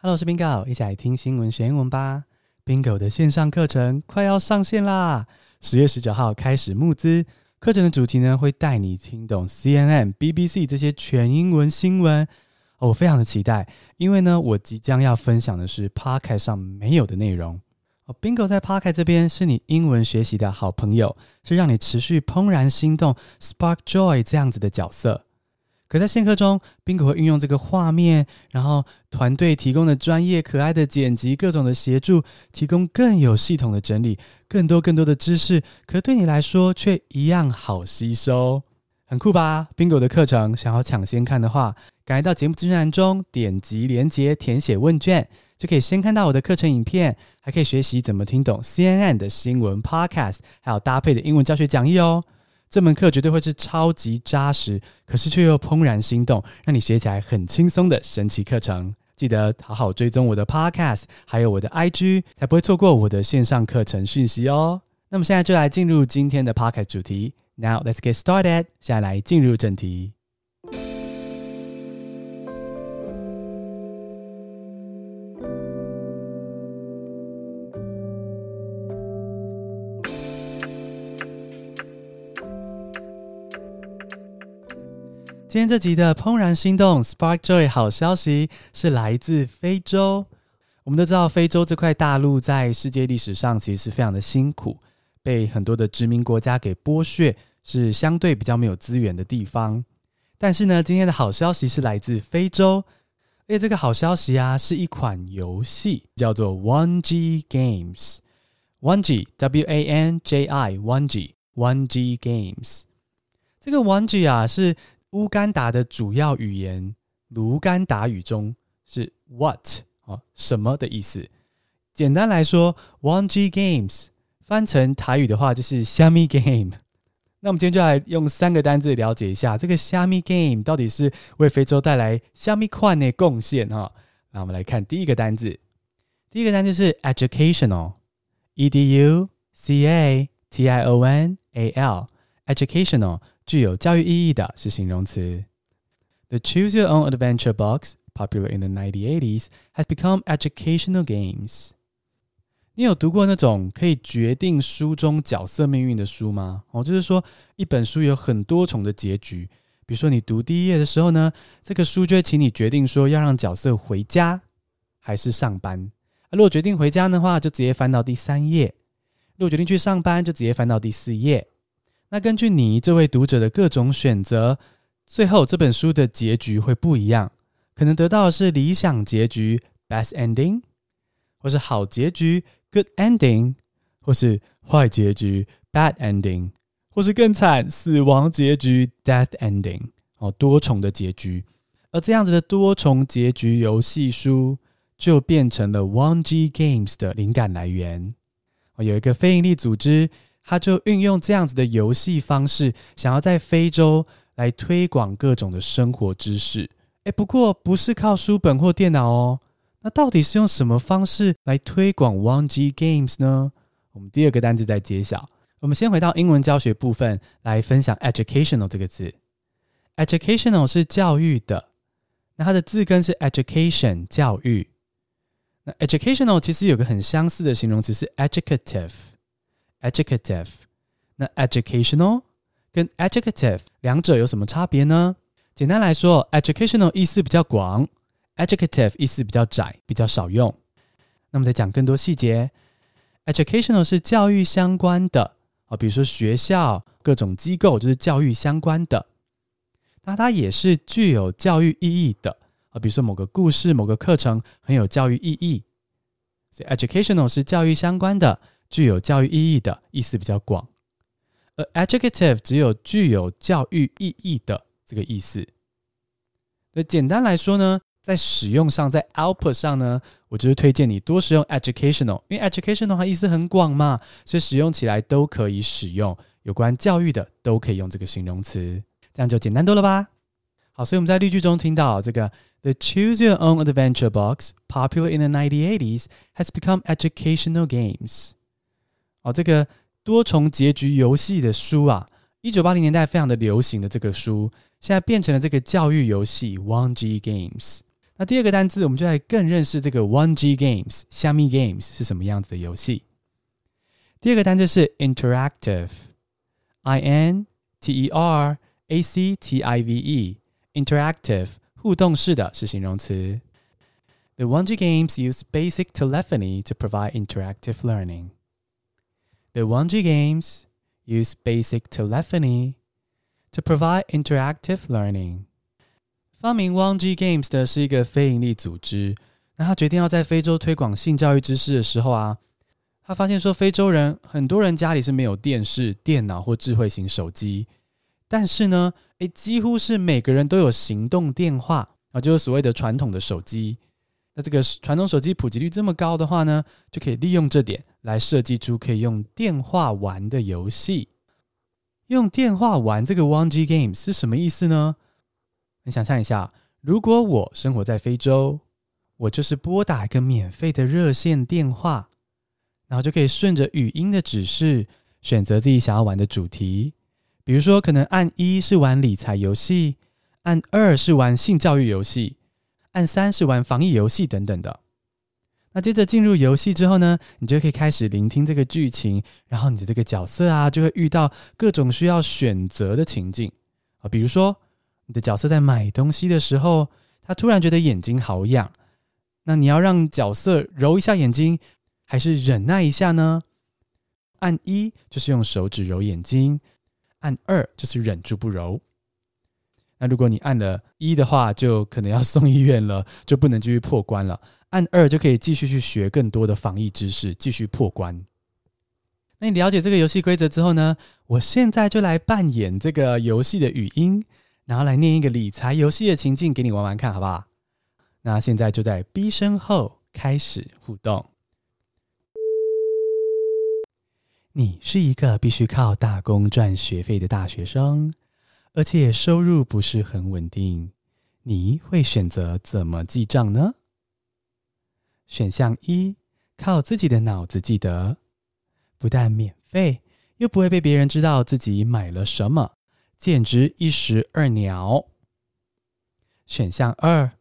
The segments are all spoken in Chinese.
Hello，我是 Bingo，一起来听新闻学英文吧。Bingo 的线上课程快要上线啦！十月十九号开始募资，课程的主题呢会带你听懂 CNN、BBC 这些全英文新闻。我非常的期待，因为呢，我即将要分享的是 Podcast 上没有的内容。哦，Bingo 在 Podcast 这边是你英文学习的好朋友，是让你持续怦然心动、Spark Joy 这样子的角色。可在线课中，Bingo 会运用这个画面，然后团队提供的专业可爱的剪辑，各种的协助，提供更有系统的整理，更多更多的知识，可对你来说却一样好吸收，很酷吧？Bingo 的课程想要抢先看的话，赶快到节目资讯栏中点击链接填写问卷，就可以先看到我的课程影片，还可以学习怎么听懂 CNN 的新闻 Podcast，还有搭配的英文教学讲义哦。这门课绝对会是超级扎实，可是却又怦然心动，让你学起来很轻松的神奇课程。记得好好追踪我的 Podcast，还有我的 IG，才不会错过我的线上课程讯息哦。那么现在就来进入今天的 Podcast 主题。Now let's get started。现在来进入正题。今天这集的怦然心动 Spark Joy 好消息是来自非洲。我们都知道，非洲这块大陆在世界历史上其实是非常的辛苦，被很多的殖民国家给剥削，是相对比较没有资源的地方。但是呢，今天的好消息是来自非洲，而且这个好消息啊，是一款游戏，叫做 One G Games，One G W A N J I One G One G Games。这个 One G 啊是。乌干达的主要语言卢甘达语中是 “what” 啊，什么的意思？简单来说，Wanji Games 翻成台语的话就是虾米 game。那我们今天就来用三个单字了解一下这个虾米 game 到底是为非洲带来虾米款的贡献哈。那我们来看第一个单字，第一个单字是 educational，e d u c a t i o n a l，educational。具有教育意义的是形容词。The Choose Your Own Adventure box, popular in the 1980s, has become educational games. 你有读过那种可以决定书中角色命运的书吗？哦，就是说一本书有很多重的结局。比如说你读第一页的时候呢，这个书就会请你决定说要让角色回家还是上班。啊，如果决定回家的话，就直接翻到第三页；如果决定去上班，就直接翻到第四页。那根据你这位读者的各种选择，最后这本书的结局会不一样，可能得到的是理想结局 （best ending），或是好结局 （good ending），或是坏结局 （bad ending），或是更惨死亡结局 （death ending）。哦，多重的结局，而这样子的多重结局游戏书就变成了 One G Games 的灵感来源。有一个非营利组织。他就运用这样子的游戏方式，想要在非洲来推广各种的生活知识。诶，不过不是靠书本或电脑哦。那到底是用什么方式来推广 Wanji Games 呢？我们第二个单字在揭晓。我们先回到英文教学部分来分享 educational 这个字。educational 是教育的，那它的字根是 education 教育。那 educational 其实有个很相似的形容词是 educative。Educative，那 educational 跟 educative 两者有什么差别呢？简单来说，educational 意思比较广，educative 意思比较窄，比较少用。那么再讲更多细节，educational 是教育相关的啊，比如说学校、各种机构就是教育相关的。那它也是具有教育意义的啊，比如说某个故事、某个课程很有教育意义，所以 educational 是教育相关的。具有教育意义的意思比较广，而 educative 只有具有教育意义的这个意思。那简单来说呢，在使用上，在 output 上呢，我就是推荐你多使用 educational，因为 educational 它意思很广嘛，所以使用起来都可以使用。有关教育的都可以用这个形容词，这样就简单多了吧？好，所以我们在例句中听到这个 The Choose Your Own Adventure box, popular in the 1980s, has become educational games. 哦，这个多重结局游戏的书啊，一九八零年代非常的流行的这个书，现在变成了这个教育游戏 One G Games。那第二个单字，我们就来更认识这个 One G Games 虾米 Games 是什么样子的游戏。第二个单字是 interactive，I N T E R A C T I V E，interactive 互动式的是形容词。The One G Games use basic telephony to provide interactive learning. The 1G Games use basic telephony to provide interactive learning. 发明 1G Games 的是一个非营利组织。那他决定要在非洲推广性教育知识的时候啊，他发现说非洲人很多人家里是没有电视、电脑或智慧型手机，但是呢，诶，几乎是每个人都有行动电话啊，就是所谓的传统的手机。那这个传统手机普及率这么高的话呢，就可以利用这点来设计出可以用电话玩的游戏。用电话玩这个 1G Games 是什么意思呢？你想象一下，如果我生活在非洲，我就是拨打一个免费的热线电话，然后就可以顺着语音的指示选择自己想要玩的主题。比如说，可能按一是玩理财游戏，按二是玩性教育游戏，按三是玩防疫游戏等等的。那接着进入游戏之后呢，你就可以开始聆听这个剧情，然后你的这个角色啊，就会遇到各种需要选择的情境啊，比如说。你的角色在买东西的时候，他突然觉得眼睛好痒，那你要让角色揉一下眼睛，还是忍耐一下呢？按一就是用手指揉眼睛，按二就是忍住不揉。那如果你按了一的话，就可能要送医院了，就不能继续破关了。按二就可以继续去学更多的防疫知识，继续破关。那你了解这个游戏规则之后呢？我现在就来扮演这个游戏的语音。然后来念一个理财游戏的情境给你玩玩看，好不好？那现在就在 B 声后开始互动。你是一个必须靠打工赚学费的大学生，而且收入不是很稳定。你会选择怎么记账呢？选项一：靠自己的脑子记得，不但免费，又不会被别人知道自己买了什么。简直一石二鸟。选项二，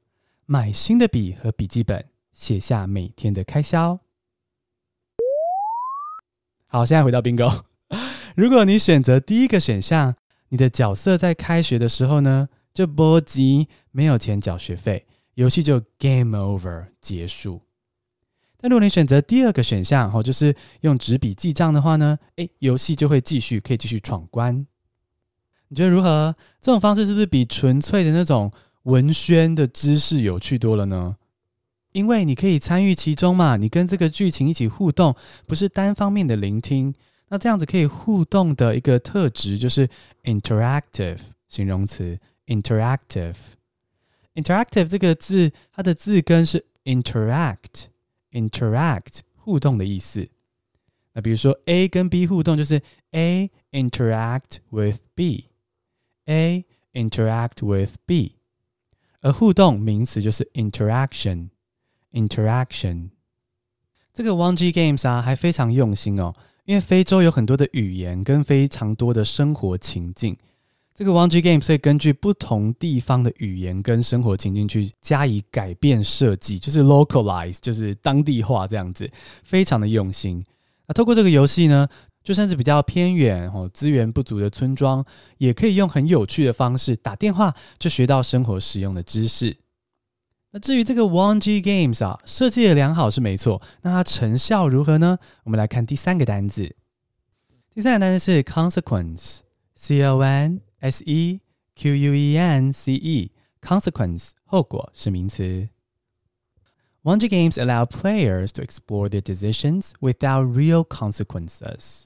买新的笔和笔记本，写下每天的开销。好，现在回到 Bingo。如果你选择第一个选项，你的角色在开学的时候呢，就波及没有钱缴学费，游戏就 Game Over 结束。但如果你选择第二个选项，哦，就是用纸笔记账的话呢，诶，游戏就会继续，可以继续闯关。你觉得如何？这种方式是不是比纯粹的那种文宣的知识有趣多了呢？因为你可以参与其中嘛，你跟这个剧情一起互动，不是单方面的聆听。那这样子可以互动的一个特质就是 interactive 形容词 interactive。interactive 这个字，它的字根是 interact interact 互动的意思。那比如说 A 跟 B 互动，就是 A interact with B。A interact with B，而互动名词就是 interaction。interaction 这个 1G Games 啊，还非常用心哦，因为非洲有很多的语言跟非常多的生活情境，这个 1G Games 会根据不同地方的语言跟生活情境去加以改变设计，就是 localize，就是当地化这样子，非常的用心。那透过这个游戏呢，就算是比较偏远哦，资源不足的村庄，也可以用很有趣的方式打电话，就学到生活实用的知识。那至于这个 1G Games 啊，设计的良好是没错，那它成效如何呢？我们来看第三个单字，第三个单字是 consequence，c o n s e q u e n c e，consequence 后果是名词。1G Games allow players to explore their decisions without real consequences.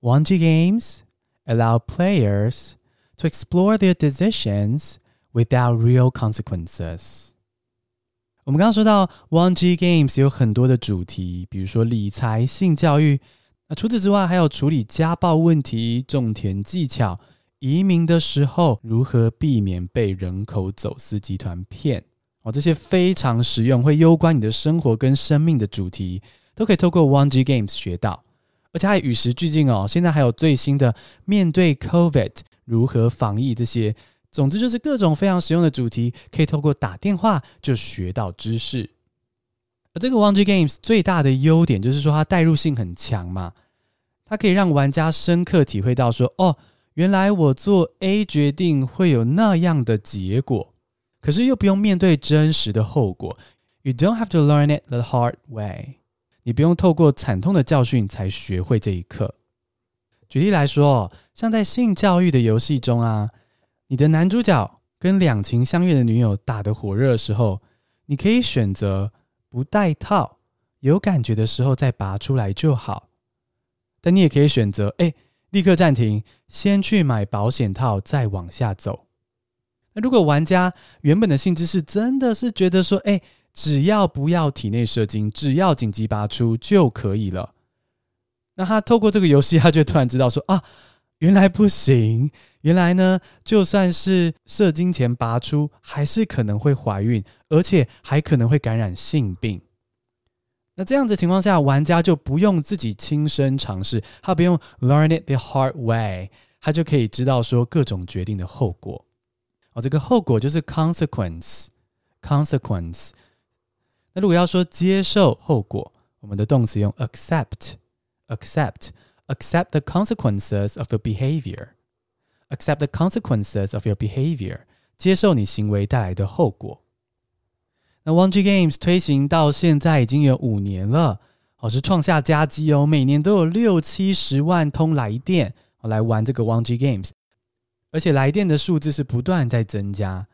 1G Games allow players to explore their decisions without real consequences. 我们刚刚说到 1G Games 有很多的主题，比如说理财、性教育。那除此之外，还有处理家暴问题、种田技巧、移民的时候如何避免被人口走私集团骗。哦，这些非常实用，会攸关你的生活跟生命的主题，都可以透过 1G Games 学到。而且还与时俱进哦，现在还有最新的面对 COVID 如何防疫这些总之就是各种非常实用的主题，可以透过打电话就学到知识。而这个 1G Games 最大的优点就是说它代入性很强嘛，它可以让玩家深刻体会到说，哦，原来我做 A 决定会有那样的结果，可是又不用面对真实的后果。You don't have to learn it the hard way。你不用透过惨痛的教训才学会这一课。举例来说，像在性教育的游戏中啊，你的男主角跟两情相悦的女友打得火热的时候，你可以选择不戴套，有感觉的时候再拔出来就好。但你也可以选择，哎，立刻暂停，先去买保险套，再往下走。那如果玩家原本的性质是真的是觉得说，哎。只要不要体内射精，只要紧急拔出就可以了。那他透过这个游戏，他就突然知道说啊，原来不行。原来呢，就算是射精前拔出，还是可能会怀孕，而且还可能会感染性病。那这样子情况下，玩家就不用自己亲身尝试，他不用 learn it the hard way，他就可以知道说各种决定的后果。哦，这个后果就是 consequence，consequence。那如果要说接受后果，我们的动词用 accept，accept Accept the consequences of your behavior，accept the consequences of your behavior，接受你行为带来的后果。那 1G Games 推行到现在已经有五年了，哦，是创下佳绩哦，每年都有六七十万通来电来玩这个 1G Games，而且来电的数字是不断在增加。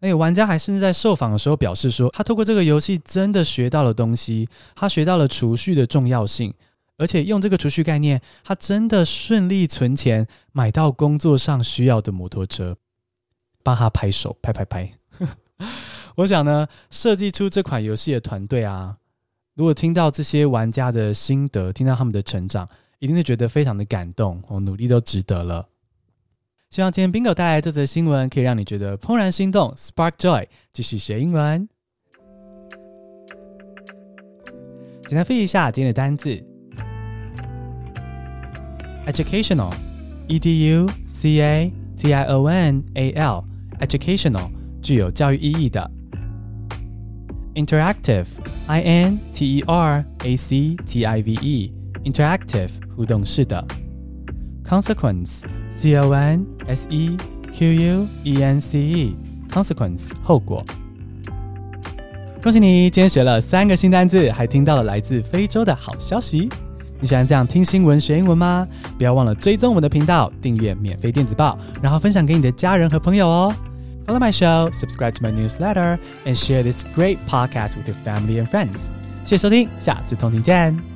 那有玩家还甚至在受访的时候表示说，他透过这个游戏真的学到了东西，他学到了储蓄的重要性，而且用这个储蓄概念，他真的顺利存钱买到工作上需要的摩托车，帮他拍手，拍拍拍。我想呢，设计出这款游戏的团队啊，如果听到这些玩家的心得，听到他们的成长，一定会觉得非常的感动，我努力都值得了。希望今天 Bingo 带来这则新闻，可以让你觉得怦然心动，Spark Joy，继续学英文。简单复习一下今天的单字 ：educational，e d u c a t i o n a l，educational 具有教育意义的；interactive，i n t e r a c t i v e，interactive 互动式的；consequence，c o n S E Q U E N C E，consequence 后果。恭喜你，今天学了三个新单字，还听到了来自非洲的好消息。 你喜欢这样听新闻学英文吗？不要忘了追踪我们的频道，订阅免费电子报，然后分享给你的家人和朋友哦。Follow my show, subscribe to my newsletter, and share this great podcast with your family and friends. 谢谢收听，下次同听见。